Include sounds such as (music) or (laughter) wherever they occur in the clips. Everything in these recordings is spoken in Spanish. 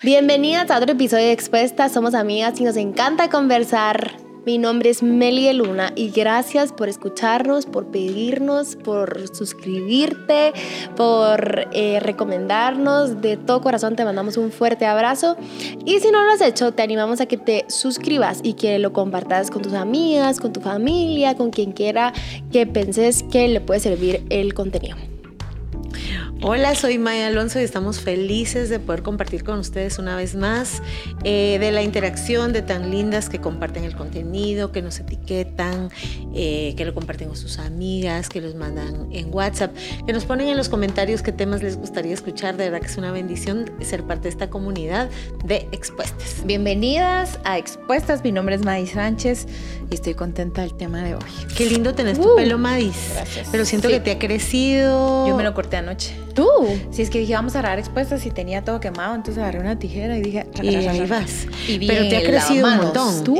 Bienvenidas a otro episodio de Expuestas. Somos amigas y nos encanta conversar. Mi nombre es Melie Luna y gracias por escucharnos, por pedirnos, por suscribirte, por eh, recomendarnos. De todo corazón te mandamos un fuerte abrazo. Y si no lo has hecho, te animamos a que te suscribas y que lo compartas con tus amigas, con tu familia, con quien quiera que penses que le puede servir el contenido. Hola, soy Maya Alonso y estamos felices de poder compartir con ustedes una vez más eh, de la interacción de tan lindas que comparten el contenido, que nos etiquetan, eh, que lo comparten con sus amigas, que los mandan en WhatsApp, que nos ponen en los comentarios qué temas les gustaría escuchar. De verdad que es una bendición ser parte de esta comunidad de Expuestas. Bienvenidas a Expuestas. Mi nombre es Madis Sánchez y estoy contenta del tema de hoy. Qué lindo tenés tu uh, pelo, Madis. Gracias. Pero siento que te ha crecido. Yo me lo corté anoche. ¿Tú? Si es que dije, vamos a grabar expuestas y tenía todo quemado, entonces agarré una tijera y dije, y ahí vas. Y Pero te ha crecido un montón. Tú,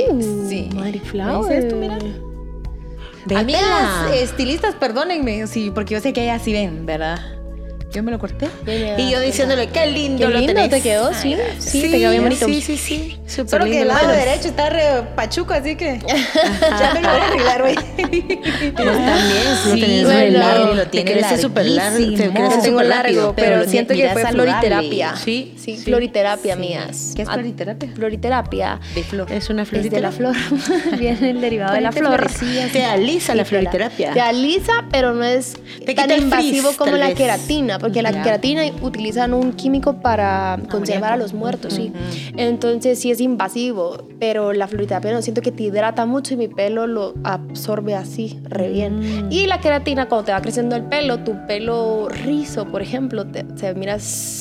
sí. Mary Flower. ¿Es esto, mira? Amigas, estilistas, perdónenme, sí, porque yo sé que ellas sí ven, ¿verdad? Yo me lo corté. Y yo diciéndole, qué lindo, qué lindo lo te quedó, sí. sí, te quedó bien bonito. Sí, sí, sí. Super Solo que el lado derecho está re pachuco, así que (laughs) ya me lo voy a arreglar, güey. Pero también, sí, lo tenés bueno, largo, lo tiene crece súper largo. Te crece súper largo, pero, siento que fue floriterapia. Sí, sí, floriterapia, mías. ¿Qué es floriterapia? Floriterapia. De flor. Es una flor. de la flor. (laughs) Viene el derivado de la flor. Te alisa la floriterapia. Te alisa, pero no es tan invasivo como la queratina porque la queratina utilizan un químico para conservar a los muertos, sí. Entonces sí es invasivo, pero la fluoroterapia no siento que te hidrata mucho y mi pelo lo absorbe así, re bien. Mm. Y la queratina, cuando te va creciendo el pelo, tu pelo rizo, por ejemplo, se mira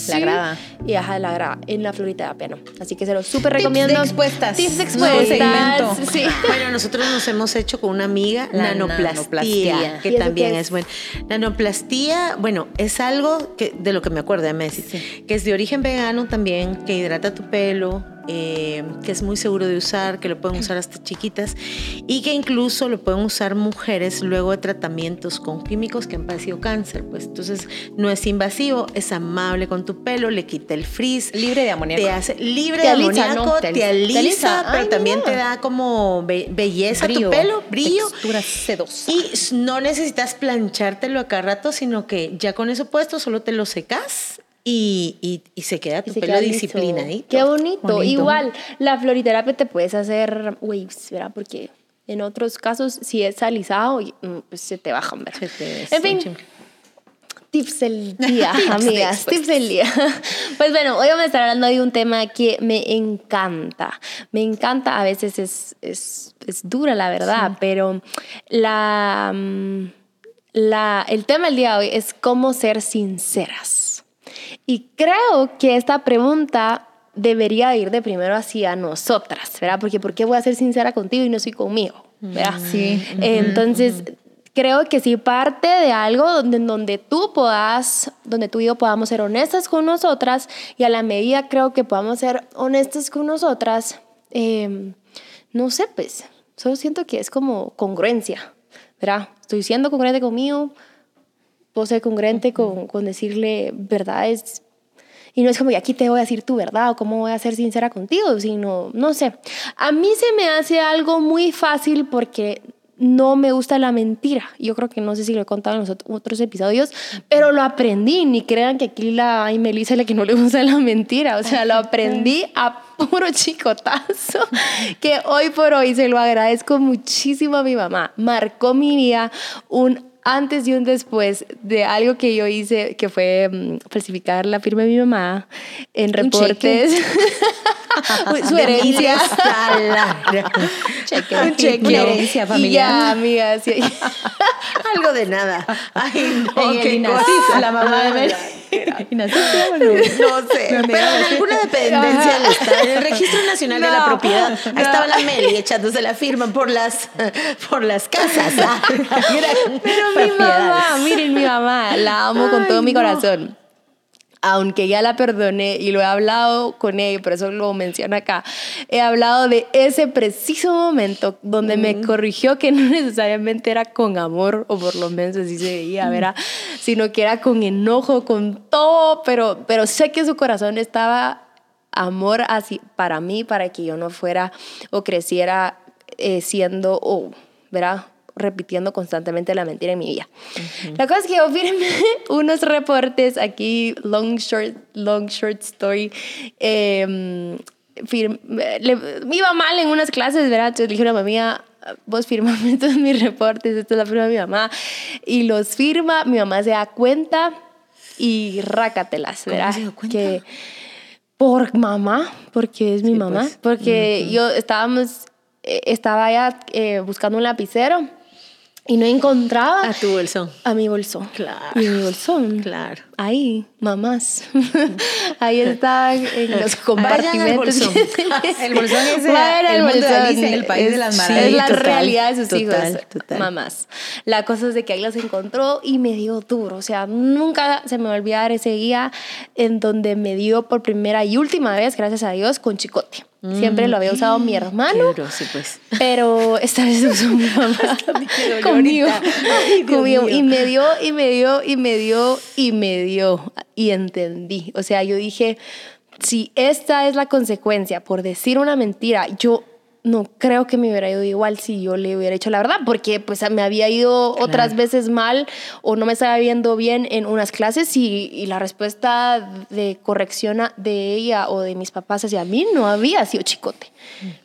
La grada. Y ajá, la grada. En la fluoroterapia no. Así que se lo súper recomiendo. Tips expuestas. Tips expuestas. Sí. (laughs) Bueno, nosotros nos hemos hecho con una amiga la nanoplastía, que también es, es bueno. Nanoplastía, bueno, es algo que, de lo que me acuerdo de Messi, que es de origen vegano también, que hidrata tu pelo, eh, que es muy seguro de usar, que lo pueden usar hasta chiquitas y que incluso lo pueden usar mujeres luego de tratamientos con químicos que han padecido cáncer. Pues entonces no es invasivo, es amable con tu pelo, le quita el frizz. Libre de amoníaco. Te hace libre de amoníaco, te, alisa, pero también te da como belleza a tu pelo, brillo. Textura sedosa. Y no necesitas planchártelo a cada rato, sino que ya con eso puesto solo te lo secas y, y, se queda tu pelo disciplinadito. Qué bonito. Igual, la floriterapia te puedes hacer waves, ¿verdad? Porque en otros casos, si es alisado, mm, pues se te bajan, ¿verdad? en fin. Tips del (laughs) día, amigas. tips del día. Pues bueno, hoy vamos a estar hablando de un tema que me encanta. Me encanta, a veces es, es, es dura, la verdad, pero la, mm, la, el tema del día de hoy es cómo ser sinceras. Y creo que esta pregunta debería ir de primero hacia nosotras, ¿verdad? Porque ¿por qué voy a ser sincera contigo y no soy conmigo? ¿verdad? Sí. Entonces, creo que sí parte de algo donde, donde tú puedas, donde tú y yo podamos ser honestas con nosotras y a la medida creo que podamos ser honestas con nosotras, em, no sé, pues, solo siento que es como congruencia, ¿verdad? Estoy siendo congruente conmigo, puedo ser congruente con, con decirle verdades y no es como que aquí te voy a decir tu verdad o cómo voy a ser sincera contigo, sino, no sé. A mí se me hace algo muy fácil porque no me gusta la mentira. Yo creo que no sé si lo he contado en los otros episodios, pero lo aprendí. Ni crean que aquí la y Melissa es la que no le gusta la mentira. O sea, lo aprendí a puro chicotazo, que hoy por hoy se lo agradezco muchísimo a mi mamá. Marcó mi vida un antes y un después de algo que yo hice, que fue mm, falsificar la firma de mi mamá en reportes. (laughs) Su herencia. (laughs) cheque. Un cheque. Una herencia familiar. Ya, amiga, sí. (laughs) Algo de nada. Ay, no, en qué La mamá de Mel. no? sé. pero en alguna dependencia del Estado, en el Registro Nacional de la Propiedad, ahí estaba la Meli echándose la firma por las, por las casas. pero mi mamá, miren mi mamá, la amo con todo mi corazón. Aunque ya la perdoné y lo he hablado con ella, por eso lo menciono acá, he hablado de ese preciso momento donde me corrigió que no necesariamente era con amor, o por lo menos así se veía, ¿verdad? Sino que era con enojo, con todo, pero, pero sé que su corazón estaba amor así para mí, para que yo no fuera o creciera eh, siendo, o, ¿verdad? Repitiendo constantemente la mentira en mi vida. La cosa es que yo firmé (laughs) unos reportes aquí, long short, long short story. Eh, me iba mal en unas clases, ¿verdad? Entonces le dije a mi mamá, vos firmame (laughs) todos mis reportes, esta es la firma de mi mamá. Y los firma, mi mamá se da cuenta y rácatelas, ¿verdad? ¿Cómo se dio cuenta? Que por mamá, porque es mi mamá, pues. porque yo estábamos, eh, estaba ya eh, buscando un lapicero y no encontraba A tu bolsón. a mi bolsón. Claro. Y mi bolsón. Claro. Ahí, mamás. (laughs) Ahí estaban en los compartimentos. (laughs) El bolsón es el- el bolsón. El país de Es- las Es maravillas. la total, realidad de sus total, hijos, total. mamás. La cosa es de que ahí los encontró y me dio duro. O sea, nunca se me va a olvidar ese día en donde me dio por primera y última vez, gracias a Dios, con chicote. Siempre lo había usado mi hermano. Qué duro, sí, pues. Pero esta vez lo usó mi (laughs) mamá conmigo. Ay, conmigo. Y me dio, y me dio, y me dio, y me dio. Y entendí. O sea, yo dije, si esta es la consecuencia por decir una mentira, yo no creo que me hubiera ido igual si yo le hubiera hecho la verdad, porque pues me había ido otras veces mal o no me estaba viendo bien en unas clases y, y la respuesta de corrección de ella o de mis papás hacia mí no había sido chicote.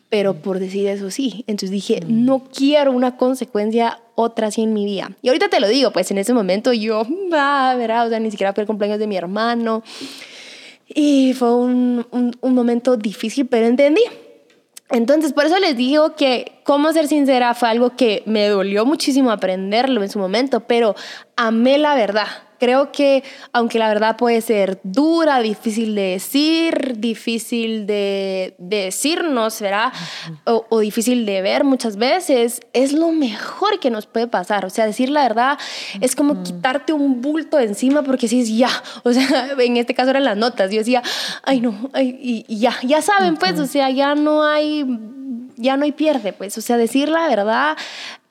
Pero por decir eso sí. Entonces dije, no quiero una consecuencia otra así en mi vida. Y ahorita te lo digo, pues en ese momento yo, va, verá, o sea, ni siquiera fue el cumpleaños de mi hermano. Y fue un, un, un momento difícil, pero entendí. Entonces, por eso les digo que cómo ser sincera fue algo que me dolió muchísimo aprenderlo en su momento, pero amé la verdad. Creo que aunque la verdad puede ser dura, difícil de decir, difícil de, de decirnos, ¿verdad? O, o difícil de ver muchas veces, es lo mejor que nos puede pasar. O sea, decir la verdad es como quitarte un bulto de encima porque si es ya. O sea, (laughs) en este caso eran las notas. Yo decía, ay no, ay, y, y ya, ya saben, pues, o sea, ya no hay, ya no hay pierde, pues. O sea, decir la verdad,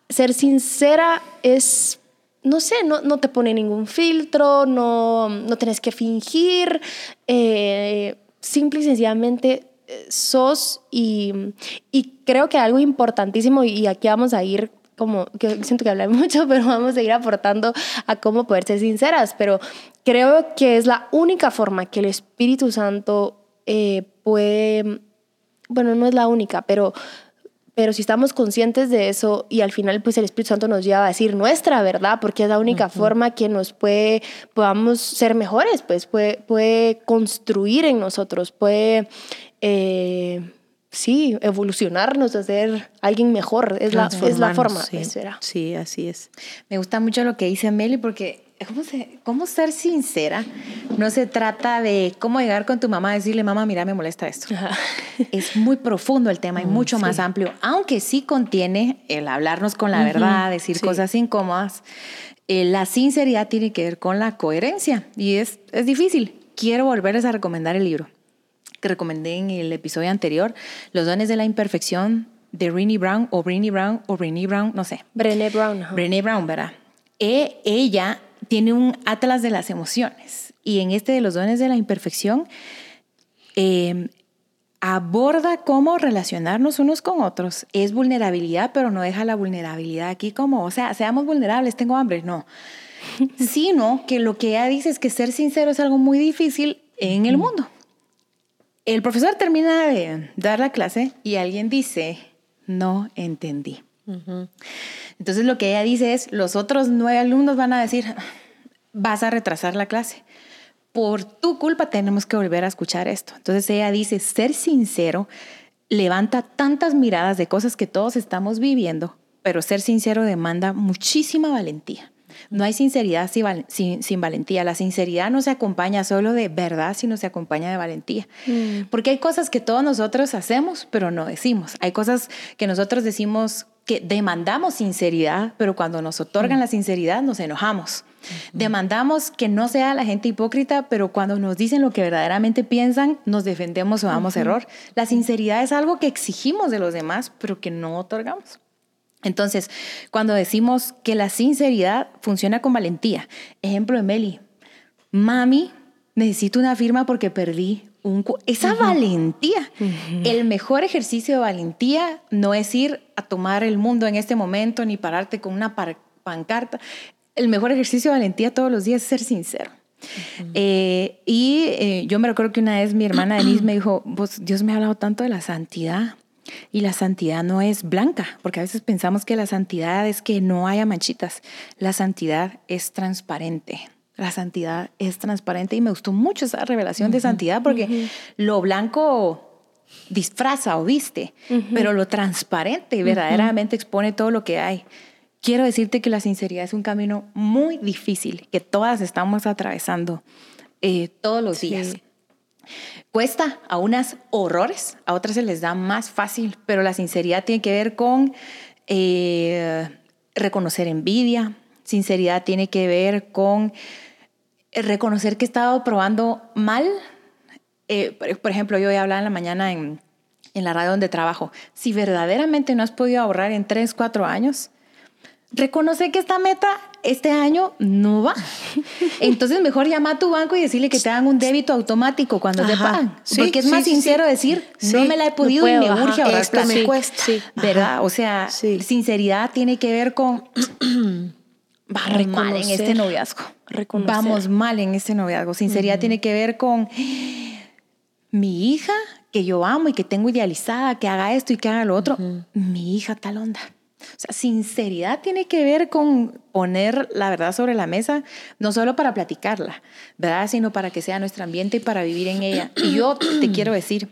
ser sincera es no sé, no, no te pone ningún filtro, no, no tienes que fingir, eh, simple y sencillamente eh, sos y, y creo que algo importantísimo y aquí vamos a ir como que siento que hablé (laughs) mucho, pero vamos a ir aportando a cómo poder ser sinceras, pero creo que es la única forma que el Espíritu Santo eh, puede, bueno, no es la única, pero pero si estamos conscientes de eso y al final pues el Espíritu Santo nos lleva a decir nuestra verdad, porque es la única forma que nos puede, podamos ser mejores, pues puede, puede construir en nosotros, puede, eh, sí, evolucionarnos a ser alguien mejor, es la, es la forma, sí. pues. Sí, así es. Me gusta mucho lo que dice Meli porque ¿cómo, se- cómo ser sincera no se trata de cómo llegar con tu mamá a decirle, mamá, mira, me molesta esto. Ajá. (laughs) Es muy profundo el tema y mucho más amplio, aunque sí contiene el hablarnos con la verdad, decir sí. cosas incómodas. Eh, la sinceridad tiene que ver con la coherencia y es, es difícil. Quiero volverles a recomendar el libro que recomendé en el episodio anterior, Los dones de la imperfección de Rini Brown o Rini Brown o Rini Brown, no sé. Brené Brown. Brené Brown, ¿verdad? E- ella tiene un atlas de las emociones y en este de los dones de la imperfección eh, aborda cómo relacionarnos unos con otros. Es vulnerabilidad, pero no deja la vulnerabilidad aquí como, o sea, seamos vulnerables, tengo hambre, no. (laughs) Sino que lo que ella dice es que ser sincero es algo muy difícil en el mundo. El profesor termina de dar la clase y alguien dice, no entendí. Entonces lo que ella dice es, los otros nueve alumnos van a decir, vas a retrasar la clase. Por tu culpa tenemos que volver a escuchar esto. Entonces ella dice, ser sincero levanta tantas miradas de cosas que todos estamos viviendo, pero ser sincero demanda muchísima valentía. No hay sinceridad sin, val- sin- sin valentía. La sinceridad no se acompaña solo de verdad, sino se acompaña de valentía. Porque hay cosas que todos nosotros hacemos, pero no decimos. Hay cosas que nosotros decimos que demandamos sinceridad, pero cuando nos otorgan la sinceridad nos enojamos. Demandamos que no sea la gente hipócrita, pero cuando nos dicen lo que verdaderamente piensan, nos defendemos o damos error. La sinceridad es algo que exigimos de los demás, pero que no otorgamos. Entonces, cuando decimos que la sinceridad funciona con valentía, ejemplo de Meli, mami, necesito una firma porque perdí esa valentía. El mejor ejercicio de valentía no es ir a tomar el mundo en este momento ni pararte con una pancarta. El mejor ejercicio de valentía todos los días es ser sincero. Eh, y eh, yo me recuerdo que una vez mi hermana Denise me dijo, Dios me ha hablado tanto de la santidad. Y la santidad no es blanca, porque a veces pensamos que la santidad es que no haya manchitas. La santidad es transparente. La santidad es transparente y me gustó mucho esa revelación de santidad porque lo blanco disfraza o viste, pero lo transparente verdaderamente expone todo lo que hay. Quiero decirte que la sinceridad es un camino muy difícil que todas estamos atravesando eh, todos los días. Cuesta a unas horrores, a otras se les da más fácil, pero la sinceridad tiene que ver con eh, reconocer envidia, sinceridad tiene que ver con reconocer que he estado probando mal. Eh, por ejemplo, yo voy a hablar en la mañana en, en la radio donde trabajo. Si verdaderamente no has podido ahorrar en 3, 4 años, reconoce que esta meta este año no va. (laughs) Entonces mejor llama a tu banco y decirle que te hagan un débito automático cuando te pagan. porque es más sincero decir, no me la he podido y me urge ahorrar Esto me cuesta. ¿Verdad? O sea, sinceridad tiene que ver con... (clears throat) Vamos (clears throat) mal en este noviazgo. Vamos mal en este noviazgo. Sinceridad tiene que ver con mi hija que yo amo y que tengo idealizada, que haga esto y que haga lo otro. Mi hija tal onda o sea, sinceridad tiene que ver con poner la verdad sobre la mesa, no solo para platicarla, ¿verdad? Sino para que sea nuestro ambiente y para vivir en ella. Y yo te quiero decir,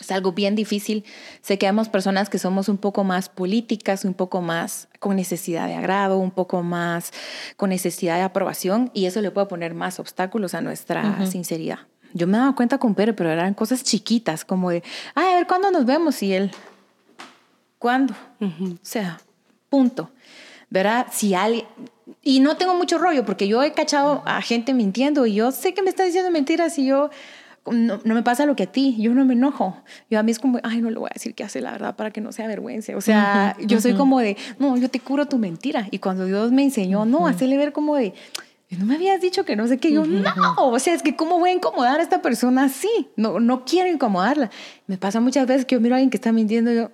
es algo bien difícil. Sé que hay personas que somos un poco más políticas, un poco más con necesidad de agrado, un poco más con necesidad de aprobación y eso le puede poner más obstáculos a nuestra sinceridad. Yo me daba cuenta con Pedro, pero eran cosas chiquitas, como de, Ay, a ver, ¿cuándo nos vemos? Y él, ¿Cuándo? O sea, punto. ¿Verdad? Si alguien... Y no tengo mucho rollo porque yo he cachado a gente mintiendo y yo sé que me está diciendo mentiras y yo... No, me pasa lo que a ti, yo no me enojo. Yo a mí es como, ay, no le voy a decir qué hace la verdad para que no sea vergüenza. O sea, yo soy como de, no, yo te curo tu mentira. Y cuando Dios me enseñó, no, hacerle ver como de, no me habías dicho que no sé qué. Yo, no, o sea, es que cómo voy a incomodar a esta persona así. No, no quiero incomodarla. Me pasa muchas veces que yo miro a alguien que está mintiendo y yo,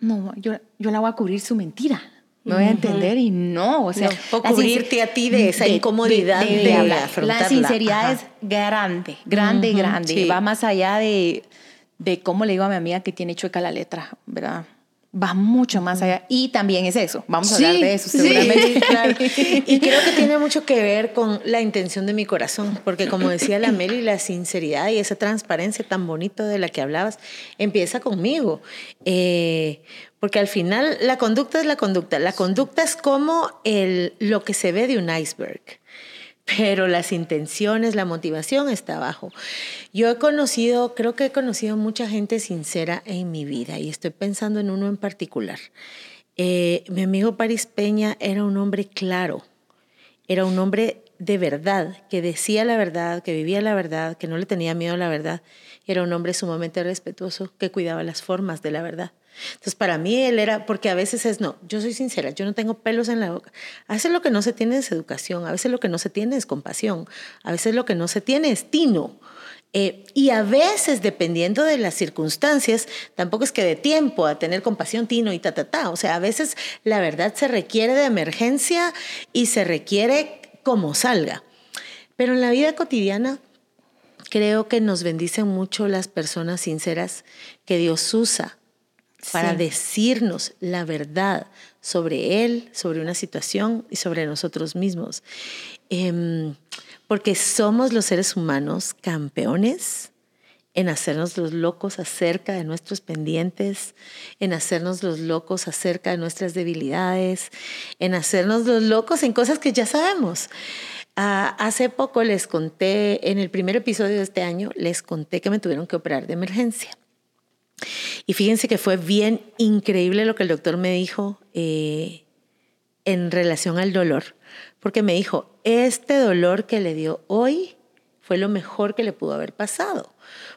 no, yo, yo la voy a cubrir su mentira. Me voy a entender y no, o sea, o cubrirte a ti de esa incomodidad de, hablar. La sinceridad es grande, grande, grande. Va más allá de, de cómo le digo a mi amiga que tiene chueca la letra, ¿verdad? Va mucho más allá. Y también es eso, vamos a hablar de eso seguramente. (laughs) claro. Y creo que tiene mucho que ver con la intención de mi corazón, porque como decía la Meli, la sinceridad y esa transparencia tan bonita de la que hablabas empieza conmigo. Eh, porque al final la conducta es la conducta. La conducta es como el, lo que se ve de un iceberg pero las intenciones, la motivación está abajo. Yo he conocido, creo que he conocido mucha gente sincera en mi vida y estoy pensando en uno en particular. Eh, mi amigo Paris Peña era un hombre claro, era un hombre de verdad, que decía la verdad, que vivía la verdad, que no le tenía miedo a la verdad. Era un hombre sumamente respetuoso, que cuidaba las formas de la verdad. Entonces, para mí él era, porque a veces es, no, yo soy sincera, yo no tengo pelos en la boca. A veces lo que no se tiene es educación, a veces lo que no se tiene es compasión, a veces lo que no se tiene es tino. Eh, y a veces, dependiendo de las circunstancias, tampoco es que de tiempo a tener compasión, tino y ta, ta, ta. O sea, a veces la verdad se requiere de emergencia y se requiere como salga. Pero en la vida cotidiana creo que nos bendicen mucho las personas sinceras que Dios usa para decirnos la verdad sobre Él, sobre una situación y sobre nosotros mismos. Em, porque somos los seres humanos campeones en hacernos los locos acerca de nuestros pendientes, en hacernos los locos acerca de nuestras debilidades, en hacernos los locos en cosas que ya sabemos. Ah, hace poco les conté, en el primer episodio de este año, les conté que me tuvieron que operar de emergencia. Y fíjense que fue bien increíble lo que el doctor me dijo eh, en relación al dolor, porque me dijo, este dolor que le dio hoy fue lo mejor que le pudo haber pasado,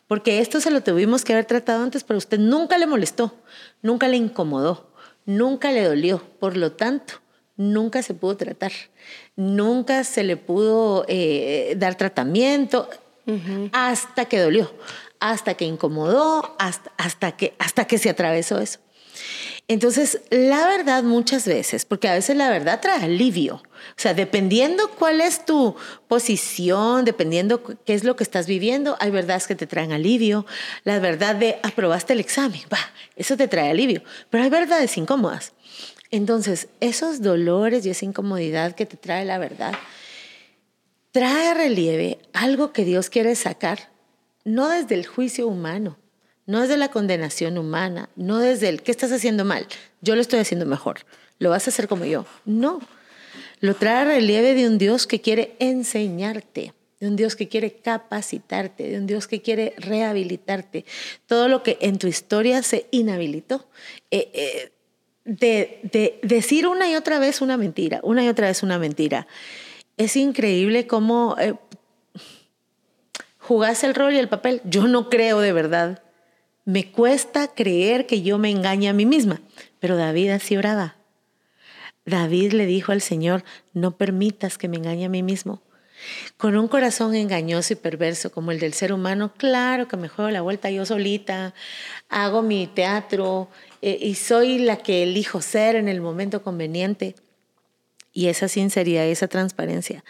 porque esto se lo tuvimos que haber tratado antes, pero usted nunca le molestó, nunca le incomodó, nunca le dolió, por lo tanto, nunca se pudo tratar, nunca se le pudo eh, dar tratamiento, hasta que dolió, hasta que incomodó, hasta, hasta, que, hasta que se atravesó eso. Entonces, la verdad muchas veces, porque a veces la verdad trae alivio, o sea, dependiendo cuál es tu posición, dependiendo qué es lo que estás viviendo, hay verdades que te traen alivio, la verdad de aprobaste el examen, va, eso te trae alivio, pero hay verdades incómodas. Entonces, esos dolores y esa incomodidad que te trae la verdad, trae a relieve algo que Dios quiere sacar, no desde el juicio humano, no desde la condenación humana, no desde el, ¿qué estás haciendo mal? Yo lo estoy haciendo mejor, lo vas a hacer como yo. No, lo trae a relieve de un Dios que quiere enseñarte, de un Dios que quiere capacitarte, de un Dios que quiere rehabilitarte. Todo lo que en tu historia se inhabilitó. Eh, eh, de, decir una y otra vez una mentira, una y otra vez una mentira. Es increíble cómo eh, jugás el rol y el papel. Yo no creo de verdad me cuesta creer que yo me engañe a mí misma, pero David así oraba. David le dijo al Señor, no permitas que me engañe a mí mismo. Con un corazón engañoso y perverso como el del ser humano, claro que me juego la vuelta yo solita, hago mi teatro eh, y soy la que elijo ser en el momento conveniente. Y esa sinceridad, esa transparencia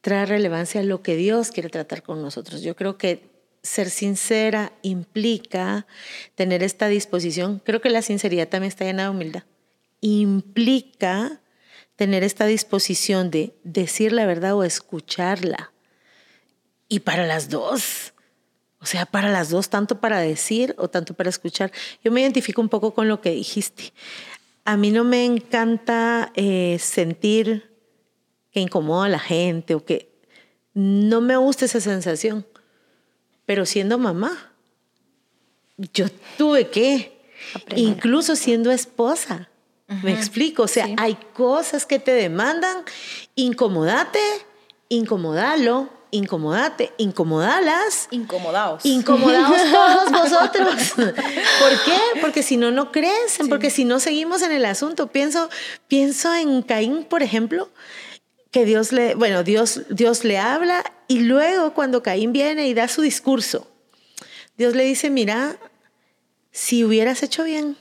trae relevancia a lo que Dios quiere tratar con nosotros. Yo creo que ser sincera implica tener esta disposición. Creo que la sinceridad también está llena de humildad. Implica tener esta disposición de decir la verdad o escucharla. Y para las dos. O sea, para las dos, tanto para decir o tanto para escuchar. Yo me identifico un poco con lo que dijiste. A mí no me encanta eh, sentir que incomoda a la gente o que no me gusta esa sensación. Pero siendo mamá, yo tuve que, incluso siendo esposa, me explico, o sea, hay cosas que te demandan, incomodate, incomodalo, incomodate, incomodalas. Incomodaos. Incomodaos (laughs) todos vosotros. ¿Por qué? Porque si no, no crecen, porque si no seguimos en el asunto. Pienso, pienso en Caín, por ejemplo, que Dios le, bueno, Dios, Dios le habla y luego cuando Caín viene y da su discurso, Dios le dice, mira, si hubieras hecho bien,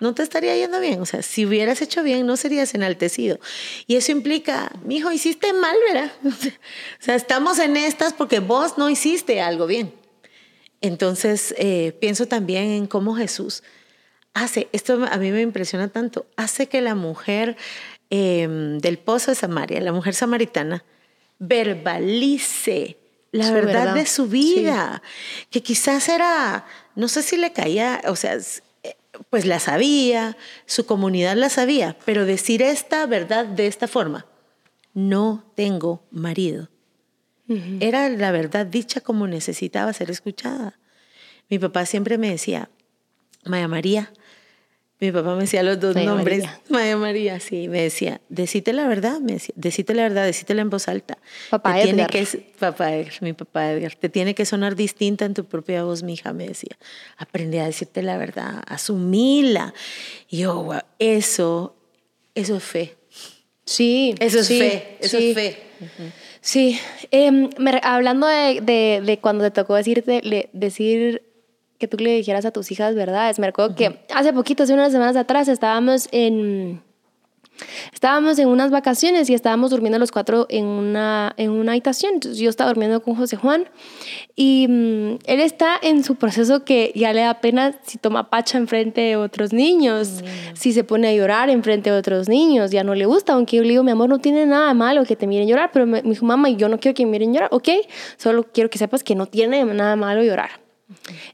no te estaría yendo bien. O sea, si hubieras hecho bien, no serías enaltecido. Y eso implica, mi hijo, hiciste mal, ¿verdad? (laughs) O sea, estamos en estas porque vos no hiciste algo bien. Entonces, eh, pienso también en cómo Jesús hace, esto a mí me impresiona tanto, hace que la mujer Em, del pozo de Samaria, la mujer samaritana, verbalice la verdad, de su vida, que quizás era, no sé si le caía, o sea, pues la sabía, su comunidad la sabía, pero decir esta verdad de esta forma, no tengo marido. Era la verdad dicha como necesitaba ser escuchada. Mi papá siempre me decía, Maya María, mi papá me decía los dos nombres. (laughs) María. María, sí, me decía, decite la verdad, me decía, decite la verdad, decítela en voz alta. Papá Edgar. Tiene que, papá mi papá Edgar, te tiene que sonar distinta en tu propia voz, mi hija, me decía. Aprende a decirte la verdad, asumila. Y yo, eso, eso es fe. Sí. Eso es fe, eso es fe. Sí, em, hablando de, de, de, cuando te tocó decirte, decir que tú le dijeras a tus hijas verdades. Me recuerdo que hace poquito, hace unas semanas atrás, estábamos en, estábamos en unas vacaciones y estábamos durmiendo los cuatro en una, en una habitación. Entonces, yo estaba durmiendo con José Juan y mm, él está en su proceso que ya le da pena si toma pacha enfrente de otros niños, mm. si se pone a llorar enfrente de otros niños, ya no le gusta, aunque yo le digo, mi amor, no tiene nada malo que te miren llorar, pero me, dijo, mamá, yo no quiero que me miren llorar, ok, solo quiero que sepas que no tiene nada malo llorar.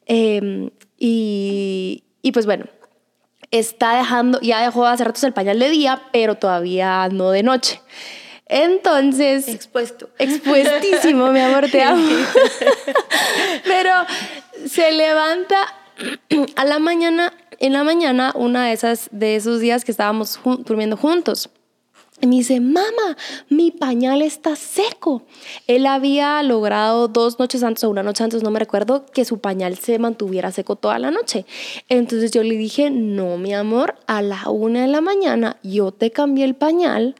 Em, y, y pues bueno, está dejando, ya dejó hace ratos el pañal de día, pero todavía no de noche. Entonces. Expuesto. Expuestísimo, mi amor, te amo. (laughs) Pero se levanta a la mañana, en la mañana, una de esas, de esos días que estábamos durmiendo juntos. Y me dice, mamá, mi pañal está seco. Él había logrado dos noches antes o una noche antes, no me recuerdo, que su pañal se mantuviera seco toda la noche. Entonces yo le dije, no, mi amor, a la una de la mañana yo te cambié el pañal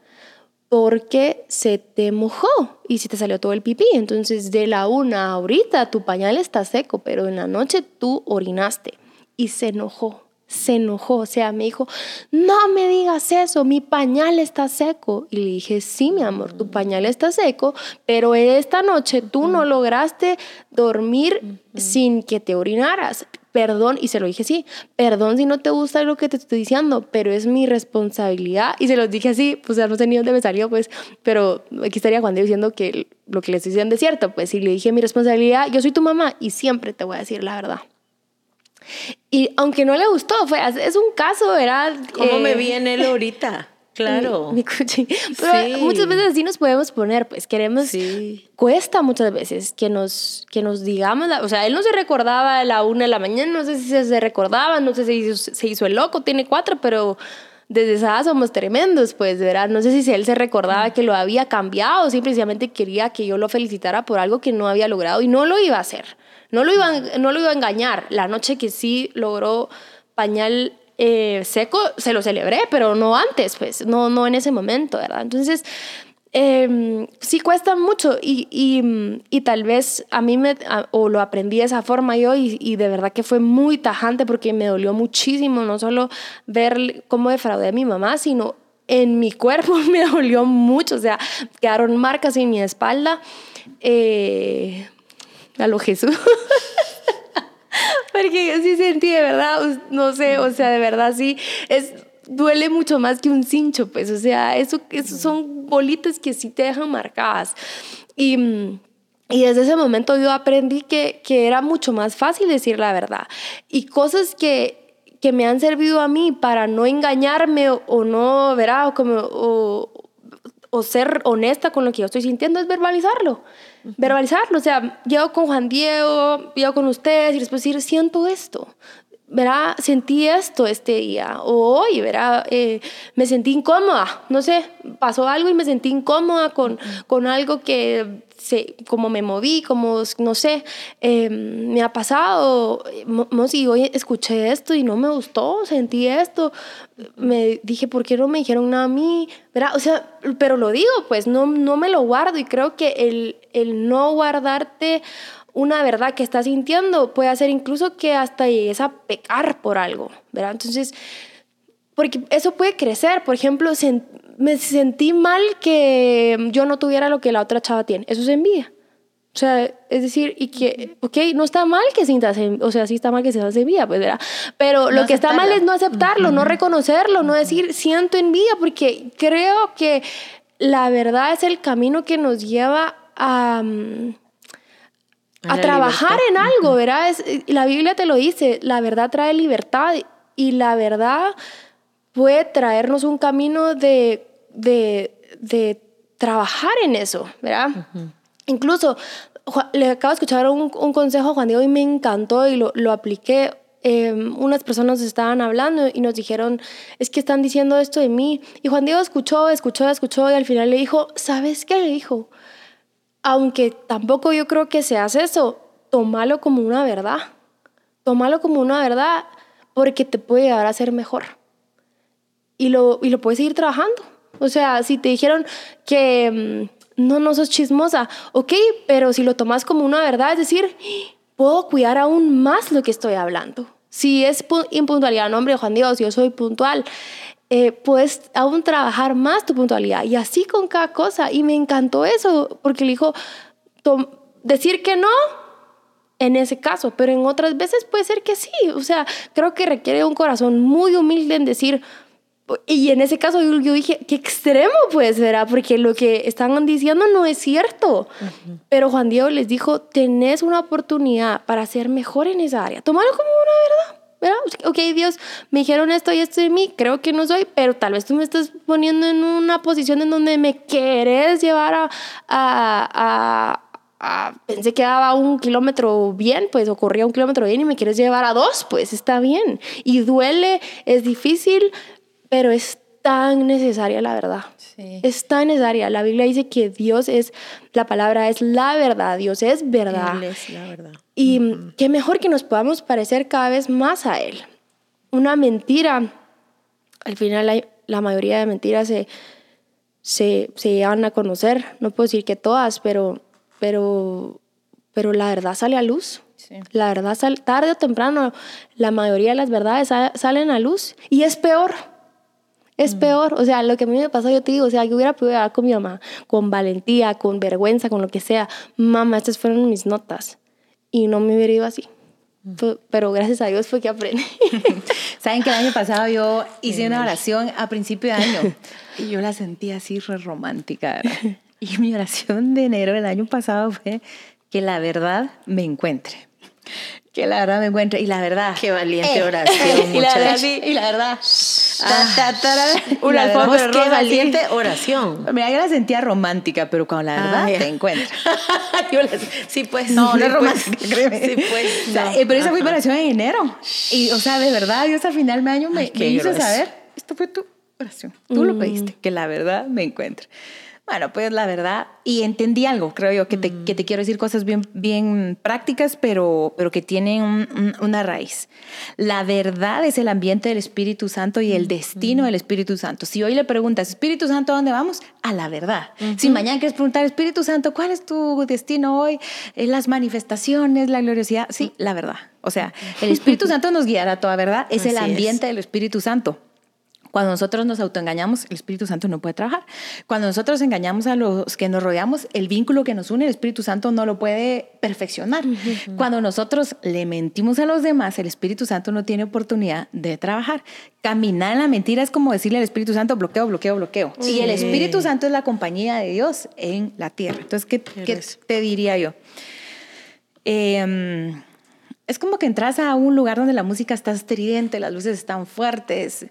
porque se te mojó y se te salió todo el pipí. Entonces, de la una ahorita tu pañal está seco, pero en la noche tú orinaste y se enojó. Se enojó, o sea, me dijo, no me digas eso, mi pañal está seco. Y le dije, sí, mi amor, tu pañal está seco, pero esta noche tú no lograste dormir sin que te orinaras perdón, y se lo dije así, perdón si no te gusta lo que te estoy diciendo, pero es mi responsabilidad. Y se lo dije así, pues ya no sé ni dónde me salió, pues, pero aquí estaría Juan Diego diciendo que lo que le estoy diciendo es cierto, pues, y le dije mi responsabilidad, yo soy tu mamá y siempre te voy a decir la verdad. Y aunque no le gustó, fue, es un caso, ¿verdad? ¿Cómo me vi en él ahorita? (laughs) Claro. Mi, Pero muchas veces así nos podemos poner, pues queremos, sí. cuesta muchas veces que nos, que nos digamos, o sea, él no se recordaba a la una de la mañana, no sé si se recordaba, no sé si se hizo, el loco, tiene cuatro, pero desde esa somos tremendos, pues, ¿verdad? No sé si él se recordaba que lo había cambiado, simplemente quería que yo lo felicitara por algo que no había logrado y no lo iba a hacer, no lo iba, no lo iba a engañar. La noche que sí logró pañal eh, seco se lo celebré, pero no antes, pues, no, no en ese momento, ¿verdad? Entonces, em, sí cuesta mucho y, y, tal vez a mí me, o lo aprendí de esa forma yo y, y, de verdad que fue muy tajante porque me dolió muchísimo no solo ver cómo defraudé a mi mamá, sino en mi cuerpo (laughs) me dolió mucho, o sea, quedaron marcas en mi espalda. Eh, a lo Jesús. (laughs) Porque yo sí sentí de verdad, no sé, o sea, de verdad sí, es, duele mucho más que un cincho, pues, o sea, eso, eso son bolitas que sí te dejan marcadas. Y, y desde ese momento yo aprendí que, que era mucho más fácil decir la verdad. Y cosas que, que me han servido a mí para no engañarme o, no, verá, o, como, o, o ser honesta con lo que yo estoy sintiendo es verbalizarlo. Verbalizarlo. O sea, llego con Juan Diego, llego con ustedes y después decir, siento esto. Verá, sentí esto este día. O hoy, verá, eh, me sentí incómoda. No sé, pasó algo y me sentí incómoda con, con algo que como me moví, como, no sé, em, me ha pasado, y hoy escuché esto y no me gustó, sentí esto, me dije, ¿por qué no me dijeron nada a mí? ¿Verdad? O sea, pero lo digo, pues no, no me lo guardo y creo que el, el no guardarte una verdad que estás sintiendo puede hacer incluso que hasta llegues a pecar por algo, ¿verdad? Entonces, porque eso puede crecer, por ejemplo, me sentí mal que yo no tuviera lo que la otra chava tiene. Eso es envidia. O sea, es decir, y que, ok, no está mal que sientas, o sea, sí está mal que seas envidia, pues, ¿verdad? Pero lo que está mal es no aceptarlo, no reconocerlo, no decir, siento envidia, porque creo que la verdad es el camino que nos lleva a, mm, a, trabajar en algo, ¿verdad? Es, la Biblia te lo dice, la verdad trae libertad y la verdad puede traernos un camino de de, de trabajar en eso, ¿verdad? Incluso le acabo de escuchar un, un, consejo a Juan Diego y me encantó y lo, lo apliqué. Em, unas personas estaban hablando y nos dijeron, es que están diciendo esto de mí. Y Juan Diego escuchó, escuchó, escuchó y al final le dijo, ¿sabes qué le dijo? Aunque tampoco yo creo que seas eso, tómalo como una verdad. Tómalo como una verdad porque te puede llevar a ser mejor. Y lo, y lo puedes seguir trabajando. O sea, si te dijeron que mm, no, no sos chismosa, ok, pero si lo tomas como una verdad, es decir, puedo cuidar aún más lo que estoy hablando. Si es impuntualidad, nombre Juan Dios, yo soy puntual, eh, puedes aún trabajar más tu puntualidad. Y así con cada cosa. Y me encantó eso, porque le dijo, decir que no, en ese caso, pero en otras veces puede ser que sí. O sea, creo que requiere un corazón muy humilde en decir, y en ese caso yo, dije, qué extremo pues, ¿verdad? Porque lo que están diciendo no es cierto. Pero Juan Diego les dijo, tenés una oportunidad para ser mejor en esa área. Tómalo como una verdad. ¿verdad? Ok, Dios, me dijeron esto y esto de mí, creo que no soy, pero tal vez tú me estás poniendo en una posición en donde me querés llevar a, a, a, pensé que daba un kilómetro bien, pues ocurría un kilómetro bien y me quieres llevar a dos, pues está bien. Y duele, es difícil, pero es tan necesaria la verdad. Es tan necesaria. La Biblia dice que Dios es, la palabra es la verdad, Dios es verdad. es la verdad. Y qué mejor que nos podamos parecer cada vez más a Él. Una mentira, al final la mayoría de mentiras se, se, se llegan a conocer. No puedo decir que todas, pero, pero, pero la verdad sale a luz. La verdad, sale, tarde o temprano, la mayoría de las verdades salen a luz y es peor. Es mm. peor, o sea, lo que a mí me pasó, yo te digo, o sea, yo hubiera podido hablar con mi mamá, con valentía, con vergüenza, con lo que sea. Mamá, estas fueron mis notas. Y no me hubiera ido así. Mm. Pero gracias a Dios fue que aprendí. (laughs) Saben que el año pasado yo (laughs) hice una oración a principio de año (laughs) y yo la sentí así re romántica. Y mi oración de enero del año pasado fue que la verdad me encuentre que la verdad me encuentre y la verdad qué valiente eh, oración (laughs) y la verdad sí, y la verdad una qué valiente oración. Mira yo la sentía romántica pero con la verdad te encuentras (laughs) sí pues no no es romántica créeme. Sí pues eh, pero esa fue mi oración en enero. Y o sea de verdad Dios al final de año me, me hizo saber esto fue tu oración tú lo mm. pediste que la verdad me encuentre bueno, pues la verdad, y entendí algo, creo yo, que te, que te quiero decir cosas bien, bien prácticas, pero, pero que tienen una raíz. La verdad es el ambiente del Espíritu Santo y el destino del Espíritu Santo. Si hoy le preguntas, Espíritu Santo, ¿a dónde vamos? A la verdad. Si mañana quieres preguntar, Espíritu Santo, ¿cuál es tu destino hoy? Eh, las manifestaciones, la gloriosidad. Sí, la verdad. O sea, el (laughs) Espíritu Santo nos guiará a toda verdad. Es el ambiente del Espíritu Santo. Cuando nosotros nos autoengañamos, el Espíritu Santo no puede trabajar. Cuando nosotros engañamos a los que nos rodeamos, el vínculo que nos une, el Espíritu Santo no lo puede perfeccionar. Cuando nosotros le mentimos a los demás, el Espíritu Santo no tiene oportunidad de trabajar. Caminar en la mentira es como decirle al Espíritu Santo bloqueo, bloqueo, bloqueo. Y el Espíritu Santo es la compañía de Dios en la tierra. Entonces, ¿qué, te diría yo? Em, es como que entras a un lugar donde la música está estridente, las luces están fuertes,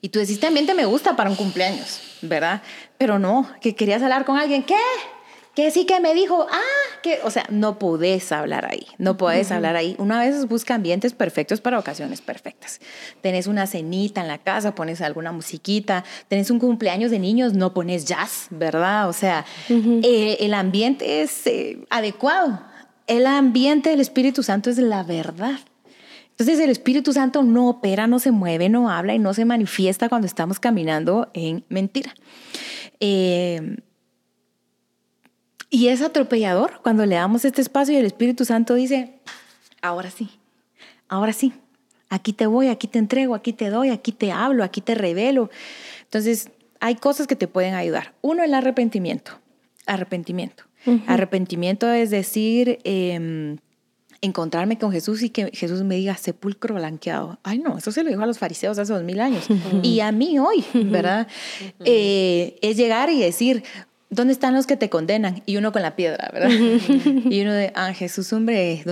y tú decís, este ambiente me gusta para un cumpleaños, ¿verdad? Pero no, que querías hablar con alguien, ¿qué? Que sí que me dijo, ah, que, o sea, no podés hablar ahí, no podés hablar ahí. Una vez busca ambientes perfectos para ocasiones perfectas. Tenés una cenita en la casa, pones alguna musiquita, tenés un cumpleaños de niños, no pones jazz, ¿verdad? O sea, eh, el ambiente es eh, adecuado. El ambiente del Espíritu Santo es la verdad. Entonces el Espíritu Santo no opera, no se mueve, no habla y no se manifiesta cuando estamos caminando en mentira. Eh, y es atropellador cuando le damos este espacio y el Espíritu Santo dice, ahora sí, ahora sí, aquí te voy, aquí te entrego, aquí te doy, aquí te hablo, aquí te revelo. Entonces hay cosas que te pueden ayudar. Uno, el arrepentimiento. Arrepentimiento. Arrepentimiento es decir, em, encontrarme con Jesús y que Jesús me diga sepulcro blanqueado. Ay, no, eso se lo dijo a los fariseos hace dos mil años. Y a mí hoy, ¿verdad? Eh, es llegar y decir, ¿dónde están los que te condenan? Y uno con la piedra, ¿verdad? y uno de, ah, Jesús, hombre,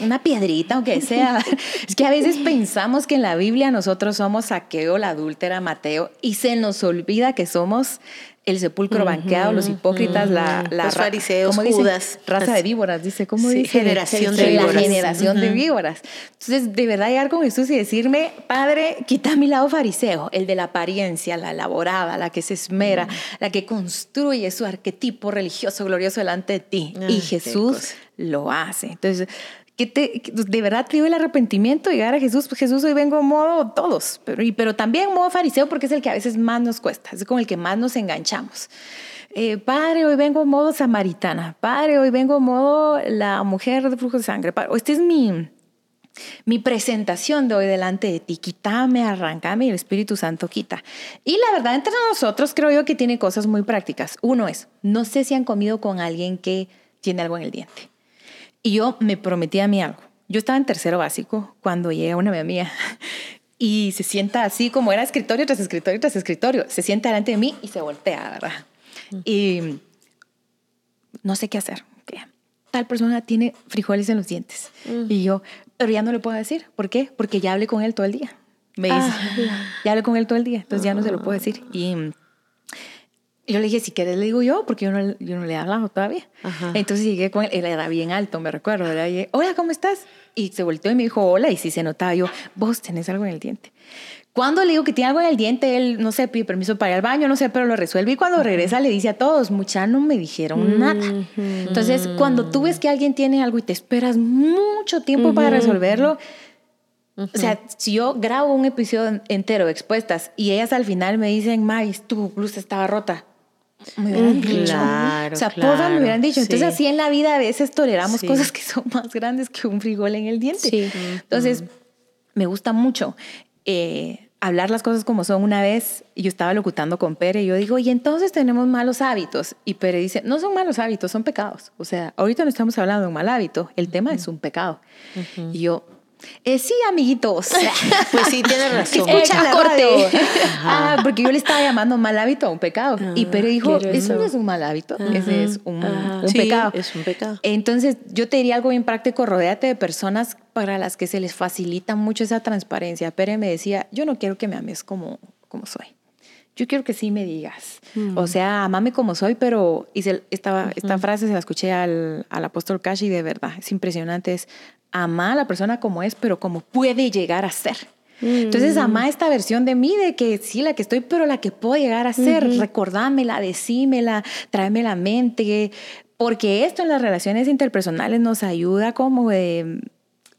una piedrita, aunque sea. (laughs) Es que a veces pensamos que en la Biblia nosotros somos Saqueo, la adúltera, Mateo, y se nos olvida que somos el sepulcro banqueado, los hipócritas, la, la los fariseos, Judas, raza de víboras, dice, ¿cómo dice? Generación de víboras. La generación de víboras. Entonces, de verdad llegar con Jesús y decirme, Padre, quita mi lado fariseo, el de la apariencia, la elaborada, la que se esmera, la que construye su arquetipo religioso glorioso delante de ti. y Jesús lo hace. Entonces, te, de verdad te el arrepentimiento, llegar a Jesús, pues Jesús hoy vengo en modo todos, pero, pero también modo fariseo porque es el que a veces más nos cuesta, es con el que más nos enganchamos. Eh, padre, hoy vengo en modo samaritana, Padre, hoy vengo en modo la mujer de flujo de sangre, padre, esta es mi, mi presentación de hoy delante de ti, quítame, arrancame y el Espíritu Santo quita. Y la verdad, entre nosotros creo yo que tiene cosas muy prácticas. Uno es, no sé si han comido con alguien que tiene algo en el diente. Y yo me prometí a mí algo. Yo estaba en tercero básico cuando llega una amiga mía (laughs) y se sienta así como era escritorio tras escritorio tras escritorio. Se sienta delante de mí y se voltea, ¿verdad? Y no sé qué hacer. Tal persona tiene frijoles en los dientes. Y yo, pero ya no le puedo decir. ¿Por qué? Porque ya hablé con él todo el día. Me dice, ah. ya hablé con él todo el día, entonces ya no se lo puedo decir. Y yo le dije, si quieres le digo yo, porque yo no, yo no le he hablado todavía. Entonces llegué con él, él era bien alto, me recuerdo. Le dije, hola, ¿cómo estás? Y se volteó y me dijo, hola, y si se notaba yo, vos tenés algo en el diente. Cuando le digo que tiene algo en el diente, él, no sé, pide permiso para ir al baño, no sé, pero lo resuelve. Y cuando regresa le dice a todos, mucha no me dijeron nada. Entonces, cuando tú ves que alguien tiene algo y te esperas mucho tiempo para resolverlo, O sea, si yo grabo un episodio entero de expuestas y ellas al final me dicen, Mais, tu blusa estaba rota. Me hubieran dicho. Claro, o sea, claro, porfa, me hubieran dicho. Entonces, sí. así en la vida a veces toleramos Sí. cosas que son más grandes que un frijol en el diente. Sí. Entonces, me gusta mucho eh, hablar las cosas como son. Una vez yo estaba locutando con Pere y yo digo, y entonces tenemos malos hábitos. Y Pere dice, no son malos hábitos, son pecados. O sea, ahorita no estamos hablando de un mal hábito, el tema es un pecado. Y yo, eh, sí, amiguitos. (laughs) Pues sí, tiene (laughs) razón. Escucha la corte. Ah, porque yo le estaba llamando mal hábito a un pecado. y Pere dijo, quiero eso no es un mal hábito, ese es un, Ajá. un Sí, pecado. es un pecado. Entonces, yo te diría algo bien práctico, rodéate de personas para las que se les facilita mucho esa transparencia. Pere me decía, yo no quiero que me ames como, como soy. Yo quiero que sí me digas. O sea, amame como soy, pero y se- esta, esta frase se la escuché al, al apóstol Cash y de verdad, es impresionante. Es ama a la persona como es, pero como puede llegar a ser. Entonces, ama esta versión de mí, de que sí, la que estoy, pero la que puedo llegar a ser. Recordámela, decímela, tráeme la mente. Porque esto en las relaciones interpersonales nos ayuda como de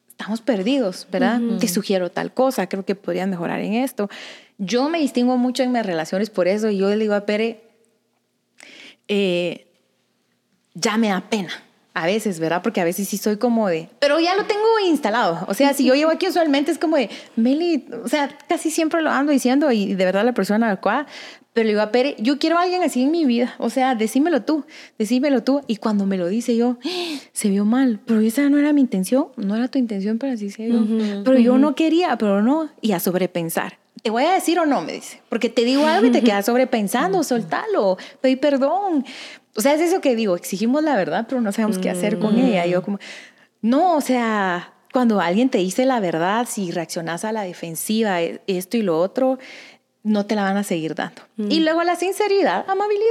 estamos perdidos, ¿verdad? Te sugiero tal cosa, creo que podrías mejorar en esto. Yo me distingo mucho en mis relaciones por eso y yo le digo a Pere, eh, ya me da pena. A veces, ¿verdad? Porque a veces sí soy como de, pero ya lo tengo instalado. O sea, si yo llevo aquí usualmente es como de, Meli, o sea, casi siempre lo ando diciendo y de verdad la persona adecuada, pero le digo a Pere, yo quiero a alguien así en mi vida. O sea, decímelo tú, decímelo tú. Y cuando me lo dice yo, "Ah, se vio mal, pero esa no era mi intención, no era tu intención, pero así se vio. pero yo no quería, pero no. Y a sobrepensar. Te voy a decir o no, me dice, porque te digo algo y te quedas sobrepensando, soltalo, pedí perdón. O sea, es eso que digo, exigimos la verdad, pero no sabemos qué hacer con ella. Yo como, no, o sea, cuando alguien te dice la verdad, si reaccionas a la defensiva, e- esto y lo otro, no te la van a seguir dando. Y luego la sinceridad, amabilidad.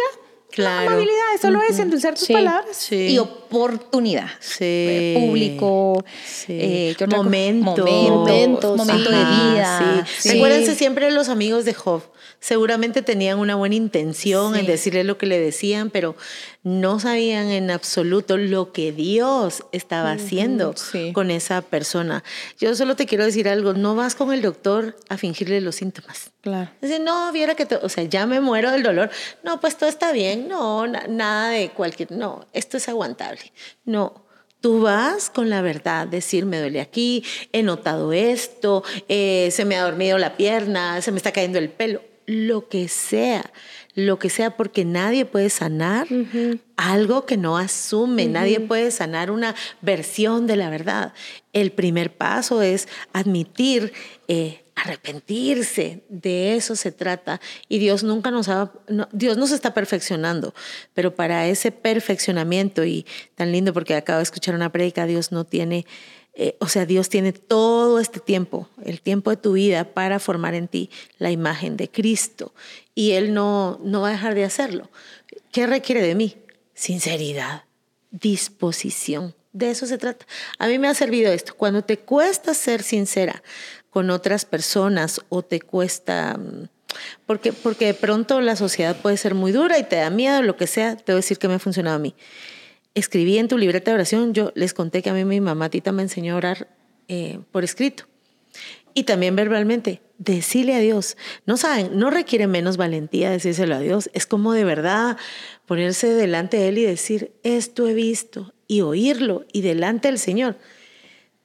Claro. Amabilidad, eso lo es endulzar tus Sí. palabras. Sí. Y oportunidad. Sí. Eh, Público, eh. Momentos. Momentos, Momentos, momento de vida. Recuérdense siempre los amigos de Job. Seguramente tenían una buena intención en decirle lo que le decían, pero no sabían en absoluto lo que Dios estaba haciendo sí. con esa persona. Yo solo te quiero decir algo, no vas con el doctor a fingirle los síntomas. Claro. Dice, no, viera que, te- o sea, ya me muero del dolor. No, pues todo está bien. No, na- nada de cualquier, no, esto es aguantable. No. Tú vas con la verdad, decir, me duele aquí, he notado esto, eh, se me ha dormido la pierna, se me está cayendo el pelo, lo que sea, lo que sea, porque nadie puede sanar algo que no asume, nadie puede sanar una versión de la verdad. El primer paso es admitir, eh, arrepentirse, de eso se trata. Y Dios nunca nos ha, no, Dios nos está perfeccionando, pero para ese perfeccionamiento, y tan lindo porque acabo de escuchar una prédica, Dios no tiene, eh, o sea, Dios tiene todo este tiempo, el tiempo de tu vida para formar en ti la imagen de Cristo. Y Él no, no va a dejar de hacerlo. ¿Qué requiere de mí? Sinceridad, disposición. De eso se trata. A mí me ha servido esto. Cuando te cuesta ser sincera con otras personas o te cuesta, mm, porque, porque de pronto la sociedad puede ser muy dura y te da miedo, lo que sea, te voy a decir que me ha funcionado a mí. Escribí en tu libreta de oración, yo les conté que a mí mi mamá Tita me enseñó a orar eh, por escrito. Y también verbalmente, decirle a Dios. No saben, no requiere menos valentía decírselo a Dios. Es como de verdad ponerse delante de Él y decir, esto he visto, y oírlo, y delante del Señor.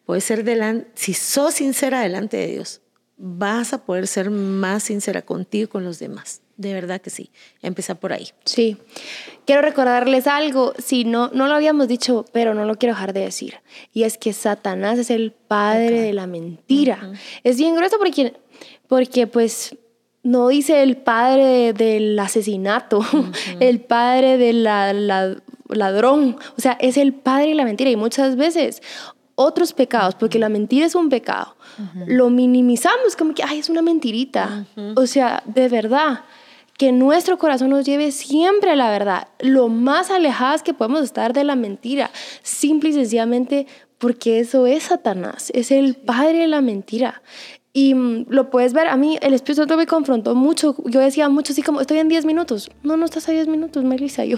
Puede ser delante, si sos sincera delante de Dios, vas a poder ser más sincera contigo y con los demás. De verdad que sí. Empieza por ahí. Sí. Quiero recordarles algo, si no, no lo habíamos dicho, pero no lo quiero dejar de decir. Y es que Satanás es el padre de la mentira. Es bien grueso porque, porque pues no dice el padre del asesinato, (laughs) el padre del la, la, ladrón. O sea, es el padre de la mentira. Y muchas veces otros pecados, porque la mentira es un pecado, lo minimizamos como que, ay, es una mentirita. O sea, de verdad que nuestro corazón nos lleve siempre a la verdad, lo más alejadas que podemos estar de la mentira, simple y sencillamente porque eso es Satanás, es el padre de la mentira. Y mm, lo puedes ver, a mí el Espíritu Santo me confrontó mucho. Yo decía mucho así como, estoy en 10 minutos. No, no estás a 10 minutos, Melissa. Yo,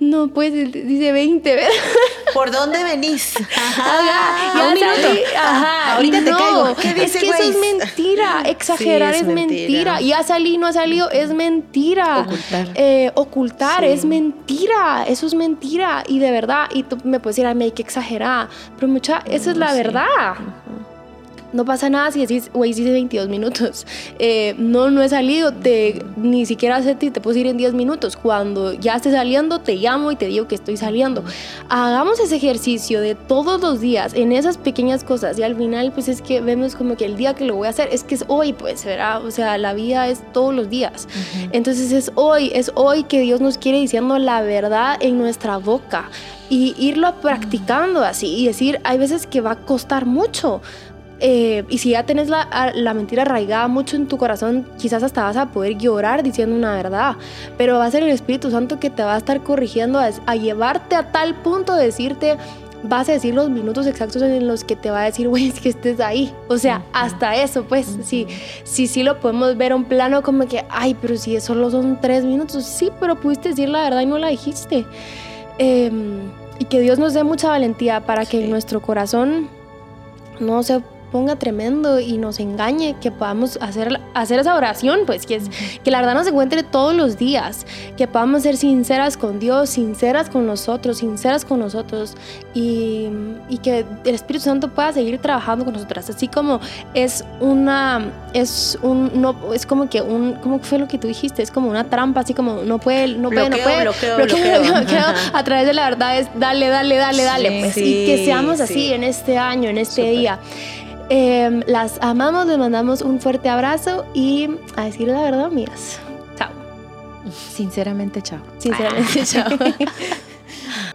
no, pues dice 20, ¿verdad? (laughs) ¿Por dónde venís? (laughs) Ajá, un minuto. Ajá, ahorita te caigo. ¿Qué dice, es que eso es mentira. (laughs) Exagerar es, mentira. Y Ya salí, no ha salido, es mentira. Ocultar. Eh, ocultar es mentira. Eso es mentira. Y de verdad, y tú me puedes decir, a mí hay que exagerar. Pero mucha, esa es la verdad. No pasa nada si decís, güey, hice 22 minutos. (laughs) Eh, no, no he salido, te, ni siquiera sé te puedo ir en 10 minutos. Cuando ya esté saliendo, te llamo y te digo que estoy saliendo. Hagamos ese ejercicio de todos los días, en esas pequeñas cosas. Y al final, pues es que vemos como que el día que lo voy a hacer, es que es hoy, pues, ¿verdad? O sea, la vida es todos los días. Entonces es hoy, es hoy que Dios nos quiere diciendo la verdad en nuestra boca y irlo practicando así y decir, hay veces que va a costar mucho eh, y si ya tenés la, la, mentira arraigada mucho en tu corazón, quizás hasta vas a poder llorar diciendo una verdad. Pero va a ser el Espíritu Santo que te va a estar corrigiendo a, llevarte a tal punto de decirte, vas a decir los minutos exactos en los que te va a decir, güey, es que estés ahí. O sea, hasta eso, pues, sí, sí, sí lo podemos ver a un plano como que, ay, pero si solo son tres minutos, sí, pero pudiste decir la verdad y no la dijiste. Em, y que Dios nos dé mucha valentía para que en nuestro corazón no se ponga tremendo y nos engañe, que podamos hacer, hacer esa oración, pues que, es, que la verdad nos encuentre todos los días, que podamos ser sinceras con Dios, sinceras con nosotros, sinceras con nosotros y, y que el Espíritu Santo pueda seguir trabajando con nosotras, así como es una, es un, no, es como que un, ¿cómo fue lo que tú dijiste? Es como una trampa, así como no puede, no puede, no puede, bloqueo, bloqueo, bloqueo, (laughs) a través de la verdad es dale, dale, dale, dale, pues, y que seamos así en este año, en este día. Em, las amamos, les mandamos un fuerte abrazo y a decir la verdad, amigas. Chao. Sinceramente, chao. Sinceramente, chao. (laughs)